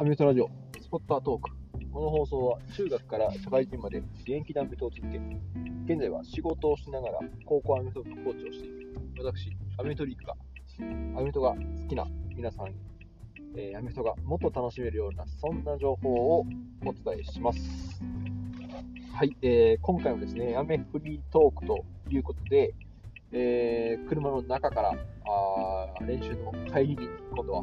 アメフトラジオ、スポッタートーク。この放送は中学から社会人まで現役でアメフトを続け、現在は仕事をしながら高校アメフト部のコーチをしている私、アメフトリークが、アメフトが好きな皆さんに、えー、アメフトがもっと楽しめるような、そんな情報をお伝えします。はい、えー、今回はですね、アメフリートークということで、えー、車の中からあ練習の帰りに今度は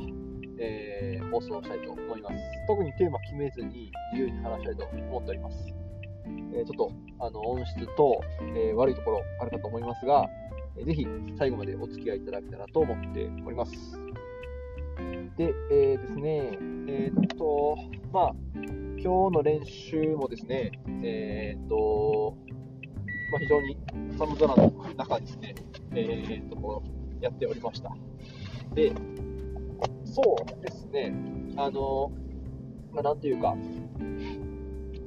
えー、放送したいと思います。特にテーマ決めずに自由に話したいと思っております。えー、ちょっとあの音質等、えー、悪いところあるかと思いますが、えー、ぜひ最後までお付き合いいただけたらと思っております。で、えー、ですね、えー、っと、まあ、今日の練習もですね、えー、っと、まあ、非常に寒空の中ですね、えー、っと、こうやっておりました。で、そうですね、あの、まあ、なんていうか、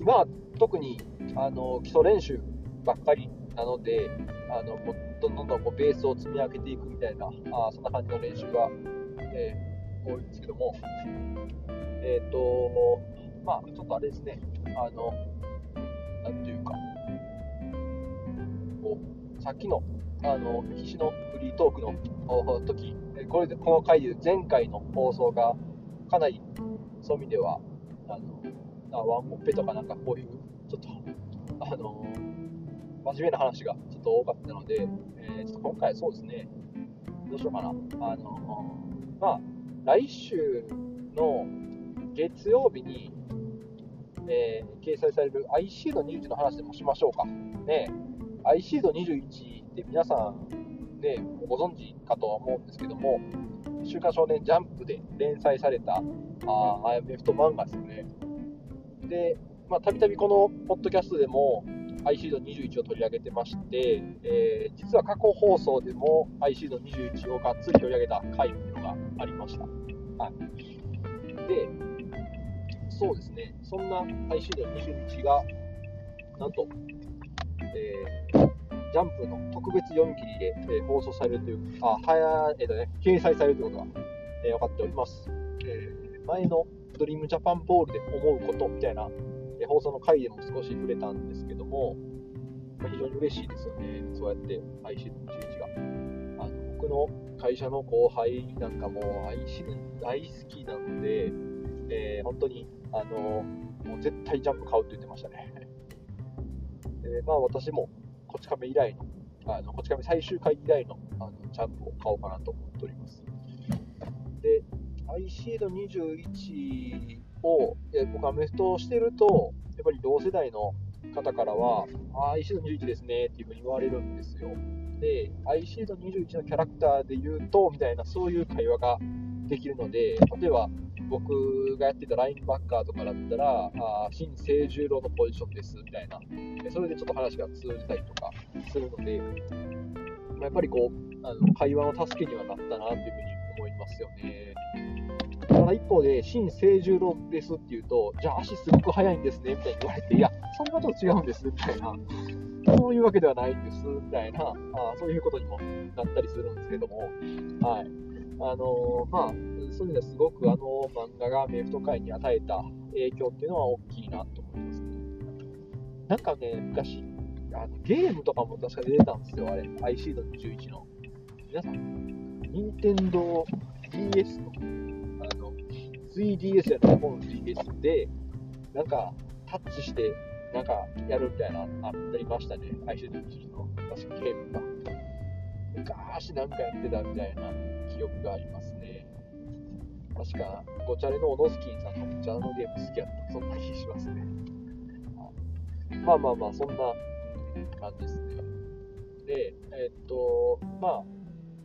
今は特にあの基礎練習ばっかりなので、あのもどんどんどんこうベースを積み上げていくみたいな、あそんな感じの練習が、えー、多いんですけども、えっ、ー、と、まあ、ちょっとあれですね、あの、なんていうか、こう、さっきの、あの、必死のフリートークの時、これでこの回で前回の放送がかなりそういう意味ではあのワンオペとかなんかこういうちょっとあの真面目な話がちょっと多かったので、えー、ちょっと今回そうですねどうしようかな。あのまあ来週の月曜日に、えー、掲載される IC の21の話でもしましょうか。ね IC の21って皆さんでご存知かとは思うんですけども、週刊少年ジャンプで連載されたあアメフト漫画ですね。で、たびたびこのポッドキャストでも、アイシード21を取り上げてまして、えー、実は過去放送でもアイシード21をがっつり取り上げた回っていうのがありました。はい、で、そうですね、そんなアイシード21が、なんと、えージャンプの特別読み切りで、えー、放送されるという、あ、はや、えっ、ー、とね、掲載されるということが、えー、分かっております。えー、前のドリームジャパンボールで思うことみたいな、えー、放送の回でも少し触れたんですけども、まあ、非常に嬉しいですよね。そうやって IC21 が。あの僕の会社の後輩なんかも IC 大好きなので、えー、本当に、あのもう絶対ジャンプ買うって言ってましたね。えー、まあ私もこち亀以来の、あのこち亀最終回以来のあのジャンプを買おうかなと思っております。で、IC ード21を、え僕アメフトをしてると、やっぱり同世代の方からは、アイシード21ですねっていうふうに言われるんですよ。で、アイシード21のキャラクターで言うと、みたいな、そういう会話ができるので、例えば、僕がやってたラインバッカーとかだったら、あ新清十郎のポジションですみたいな、それでちょっと話が通じたりとかするので、やっぱりこう、あの会話の助けにはなったなというふうに思いますよね。ただ一方で、新清十郎ですっていうと、じゃあ足すごく速いんですねみたいに言われて、いや、そんなこと違うんですみたいな、そういうわけではないんですみたいな、あそういうことにもなったりするんですけども、はい。あのまあ、そういう意味ではすごくあの漫画がメフト界に与えた影響っていうのは大きいなと思いますね。なんかね、昔、あのゲームとかも確か出てたんですよ、あれ、IC の11の。皆さん、任天堂 DS の 3DS やった方の DS で、なんかタッチして、なんかやるみたいな、ありましたね、IC の11の確かゲームが。昔なんかやってたみたいな記憶がありますね。確か、ごチャレのオノスキンさんのごチャレのゲーム好きやった、そんな気しますね。まあまあまあ、そんな感じですね。で、えー、っと、まあ、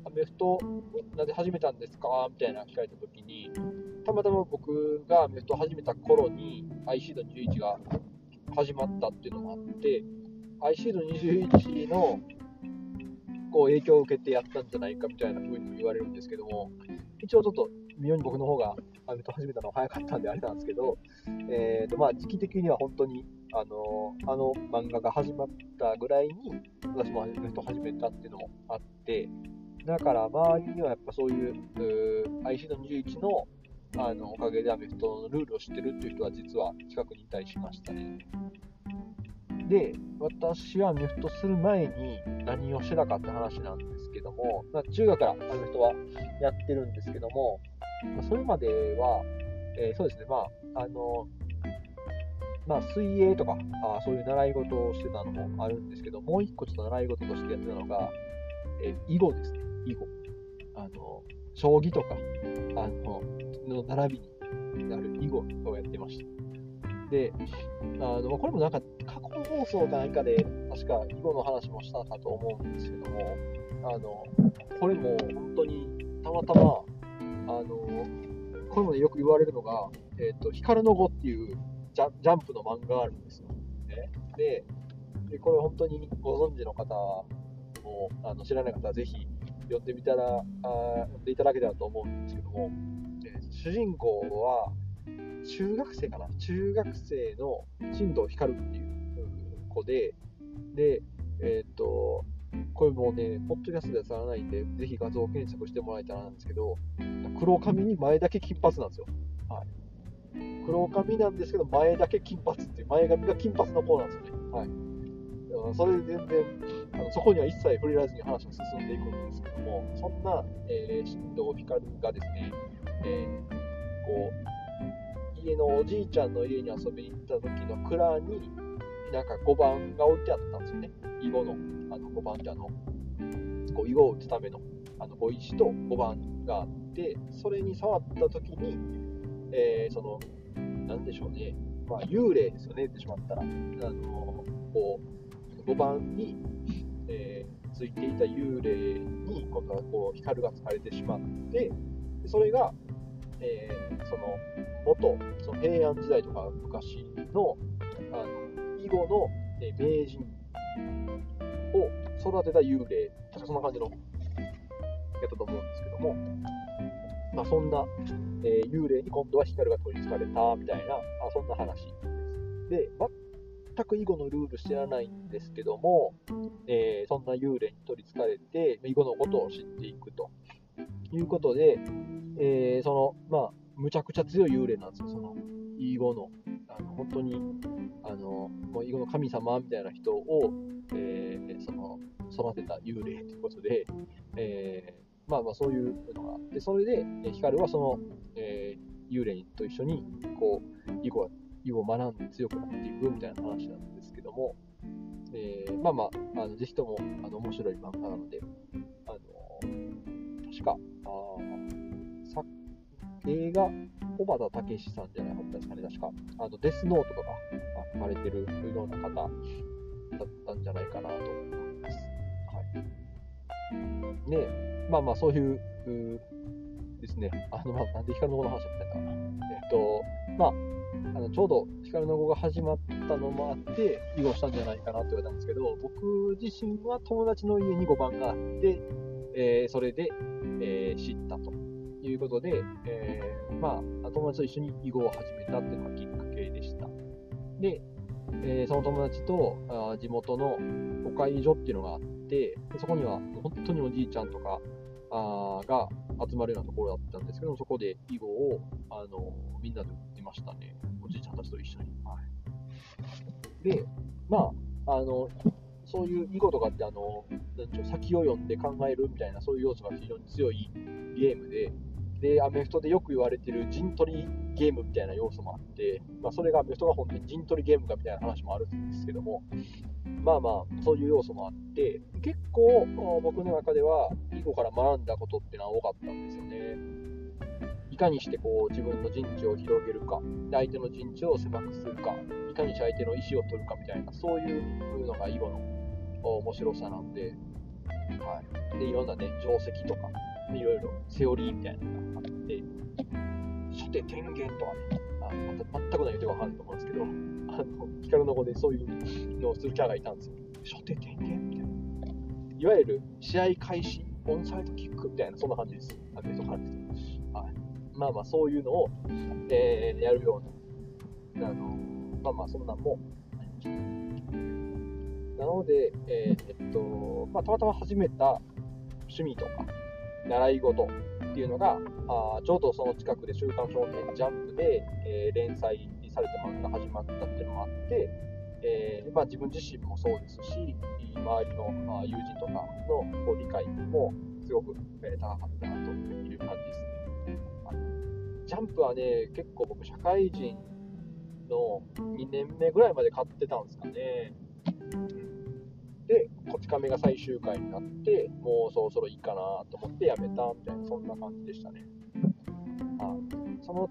アメフト、なんで始めたんですか？みたいな聞かれたときに、たまたま僕がアメフト始めた頃に、アイシード21が始まったっていうのもあって、アイシード21のこう影響を受けてやったんじゃないかみたいな風に言われるんですけども、一応ちょっと妙に僕の方がアメフト始めたのは早かったんであれなんですけど、えーとまあ、時期的には本当にあのあの漫画が始まったぐらいに私もアメフト始めたっていうのもあって、だから周りにはやっぱそういうう IC の21のあのおかげでアメフトのルールを知ってるっていう人は実は近くにいたりしましたね。で、私はアメフトする前に何をしてたかって話なんですけども、まあ、中学からアメフトはやってるんですけども、まあ、それまでは、えー、そうですね、まあ、あの、まあ、水泳とかあ、そういう習い事をしてたのもあるんですけど、もう一個ちょっと習い事としてやってたのが、えー、囲碁ですね、囲碁。あの、将棋とか、あの、の並びになる囲碁をやってました。で、あのこれもなんか過去放送か何かで確か囲碁の話もしたかと思うんですけども、あのこれも本当にたまたま、あのこれも、ね、よく言われるのが、えーと、光の碁っていうジャジャンプの漫画があるんですよ。ね、でで、これ本当にご存知の方もあの知らない方はぜひ読んでみたらあ読んでいただけたらと思うんですけども、えー、主人公は中学生かな？中学生の進藤光っていう子で、で、えっ、ー、と、これもね、ポッドキャストではさらないんで、ぜひ画像検索してもらえたらなんですけど、黒髪に前だけ金髪なんですよ。はい。黒髪なんですけど、前だけ金髪っていう、前髪が金髪の子なんですよね。はい。それで全然あのそこには一切触れらずに話が進んでいくんですけどもそんな、えー、新藤光がですね、えー、こう家のおじいちゃんの家に遊びに行った時の蔵になんか5番が置いてあったんですよね。囲碁のあの5番ってあのこう囲碁を打つためのあの碁石と5番があってそれに触った時に、えー、そのなんでしょうね、まあ、幽霊ですよね言ってしまったら。あのこう5番に、えー、ついていた幽霊に今度はこう光がつかれてしまってそれがえー、その元その平安時代とか昔のあの囲碁の、えー、名人を育てた幽霊確かそんな感じのやったと思うんですけども、まあ、そんな、えー、幽霊に今度は光が取りつかれたみたいなあそんな話です。で全く囲碁のルール知らないんですけども、えー、そんな幽霊に取りつかれて囲碁のことを知っていくと。いうことで、えー、その、まあ、むちゃくちゃ強い幽霊なんですよ、その、囲碁の、あの本当に、あの、もう囲碁の神様みたいな人を、えー、その、育てた幽霊ということで、えー、まあまあそういうのがあって、それで、光はその、えー、幽霊と一緒に、こう、囲碁囲碁を学んで強くなっていくみたいな話なんですけども、えー、まあまあ、あのぜひともあの面白い漫画なので、あの確か、あさ映画、小畑武史さんじゃなかったですかね、確か。あのデスノートとか書かれてるような方だったんじゃないかなと思います。はい。ねまあまあ、そういうですね、あの、まあ、なんで光の語の話だったんだかな。えっと、まあ、あのちょうど光の語が始まったのもあって、囲碁したんじゃないかなと言われたんですけど、僕自身は友達の家に5番があって、えー、それで、えー、知ったということで、えー、まあ、友達と一緒に囲碁を始めたっていうのがきっかけでした。で、えその友達とあ地元のお会所っていうのがあって、そこには本当におじいちゃんとかあが集まるようなところだったんですけど、そこで囲碁をあのみんなで打ってましたね。おじいちゃんたちと一緒に。はい、で、まあ、あの、そういう囲碁とかってあの先を読んで考えるみたいなそういう要素が非常に強いゲームででアメフトでよく言われてる陣取りゲームみたいな要素もあって、まあ、それがアメフトが本当に陣取りゲームかみたいな話もあるんですけどもまあまあそういう要素もあって結構僕の中では囲碁から学んだことっていうのは多かったんですよねいかにしてこう自分の陣地を広げるか相手の陣地を狭くするかいかにして相手の意思を取るかみたいなそういうのが囲碁の面白さなんで、はい。で、いろんなね、定石とか、いろいろセオリーみたいなのがあって、初手天元とかね、あま全くないてわかると思うんですけど、あの、光の子でそういうのをするキャラがいたんですよ。初手天元みたいな。いわゆる試合開始、オンサイドキックみたいな、そんな感じです。あの人からですはい。まあまあ、そういうのを、えー、やるような、あの、まあまあ、そんなんも、なので、えー、っとまあ、たまたま始めた趣味とか習い事っていうのが、あちょうどその近くで週刊少年ジャンプで、えー、連載された漫画が始まったっていうのもあって、えー、まあ、自分自身もそうですし、周りの、まあ、友人とかのこう理解もすごく、え、高かったなという感じですね。ジャンプはね、結構僕、社会人の2年目ぐらいまで買ってたんですかね。で、こち亀が最終回になって、もうそろそろいいかなと思ってやめたみたいな、そんな感じでしたね。あその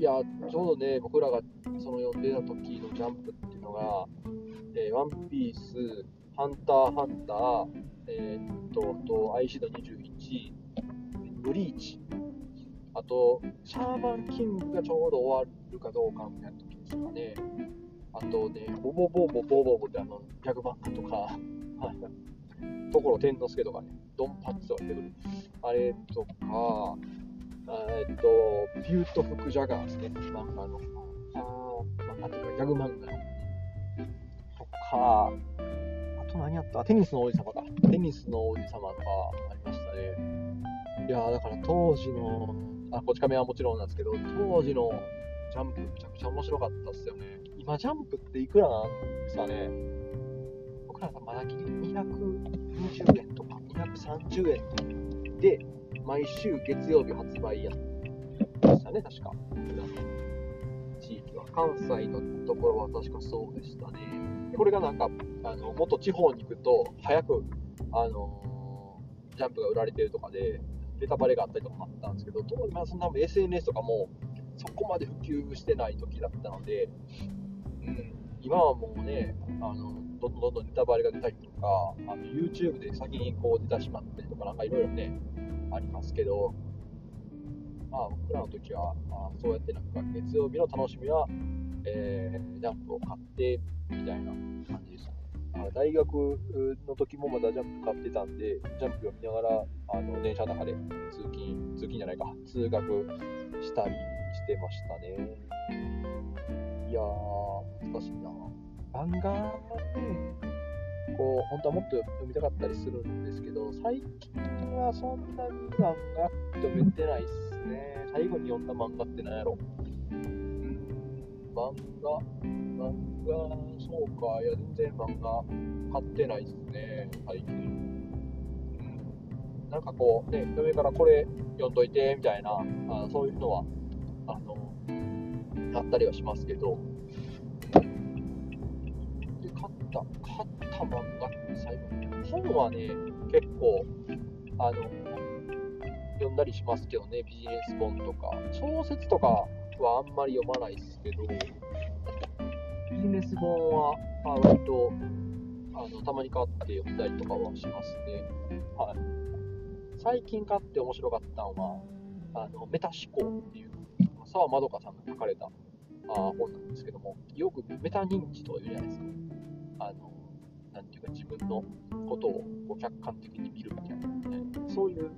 いや、ちょうどね、僕らがその読んでた時のジャンプっていうのが、えー、ワンピース、ハンターハンター、えー、っと、と、アイシード21、ブリーチ、あと、シャーマンキングがちょうど終わるかどうかみたいな時ですかね。あとね、ボボボボボボボってあの、ギャグ漫画とか、ところ天之助とかね、ドンパッツとか出てくる。あれとか、えっと、ビュート・フク・ジャガーですね、漫画の。あ漫画というか、ギャグ漫画の。とか、あと何やったテニスの王子様か。テニスの王子様とかありましたね。いやだから当時の、あ、こち亀はもちろんなんですけど、当時のジャンプめちゃくちゃ面白かったっすよね。今、ジャンプっていくらなんですかね僕らがまだギリ220円とか230円で、毎週月曜日発売やでしたね、確か。地域は。関西のところは確かそうでしたね。これがなんか、あのもっと地方に行くと、早く、あのー、ジャンプが売られてるとかで、ネタバレがあったりとかもあったんですけど、当時はそんな SNS とかもそこまで普及してない時だったので、うん、今はもうね、あのどんどんどんどんネタバレが出たりとか、あの YouTube で先にこう出てしまったりとか、なんかいろいろね、ありますけど、まあ、僕らの時は、まあ、そうやってなんか月曜日の楽しみは、えー、ジャンプを買ってみたいな感じでしたね。大学の時もまだジャンプ買ってたんで、ジャンプを見ながらあの電車の中で通勤、通勤じゃないか、通学したりしてましたね。いやー、難しいな。漫画ね、こう、本当はもっと読みたかったりするんですけど、最近はそんなに漫画読めてないっすね。最後に読んだ漫画って何やろ、漫画漫画、そうか。いや、全然漫画買ってないっすね、最近。うん、なんかこう、ね、嫁からこれ読んどいて、みたいな、あそういうのは、あったりはしますけど、で買った、買った漫画って最後、本はね、結構、あの、読んだりしますけどね、ビジネス本とか。小説とかはあんまり読まないですけど、ビジネス本は、まあ、割と、あの、たまに買って読んだりとかはしますね。はい。最近買って面白かったのは、あの、メタ思考っていう、沢まどかさんが書かれたあ本なんですけども、よくメタ認知というじゃないですか。あの、なんていうか自分のことを客観的に見るみたいな、ね、そういう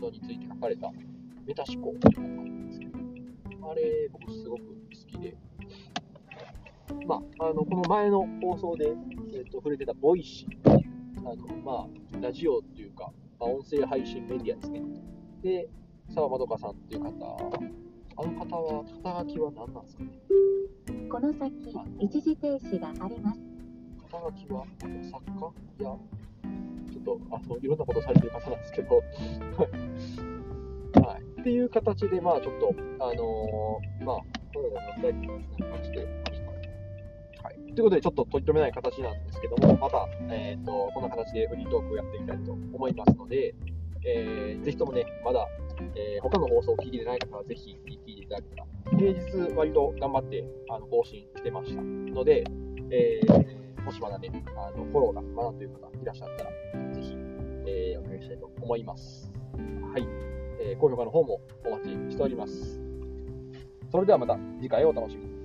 のについて書かれたメタ思考っていうのがあるんですけど、あれ僕すごく好きで、まあ、あのこの前の放送で、えーと、触れてた Voicy っていう、あのまあ、ラジオっていうか、まあ、音声配信メディアですね。で、沢まどかさんっていう方、あの方は、肩書きは何なんですかね？この先、一時停止があります。肩書きは作家？や、ちょっとあのいろんなことされてる方なんですけど、はい、っていう形で、まあちょっと、あのー、まあ、本を読んだりなんかしてました。はい、ということで、ちょっと取り留めない形なんですけども、また、えーと、こんな形でフリートークをやっていきたいと思いますので、えー、ぜひともね、まだ、えー、他の放送を聞いてない方はぜひ聞いていただけたら、平日割と頑張ってあの更新してましたので、えーもしまだね、あのフォローがまだという方いらっしゃったら、ぜひ、えー、お願いしたいと思います。はい、えー、高評価の方もお待ちしております。それではまた次回をお楽しみに。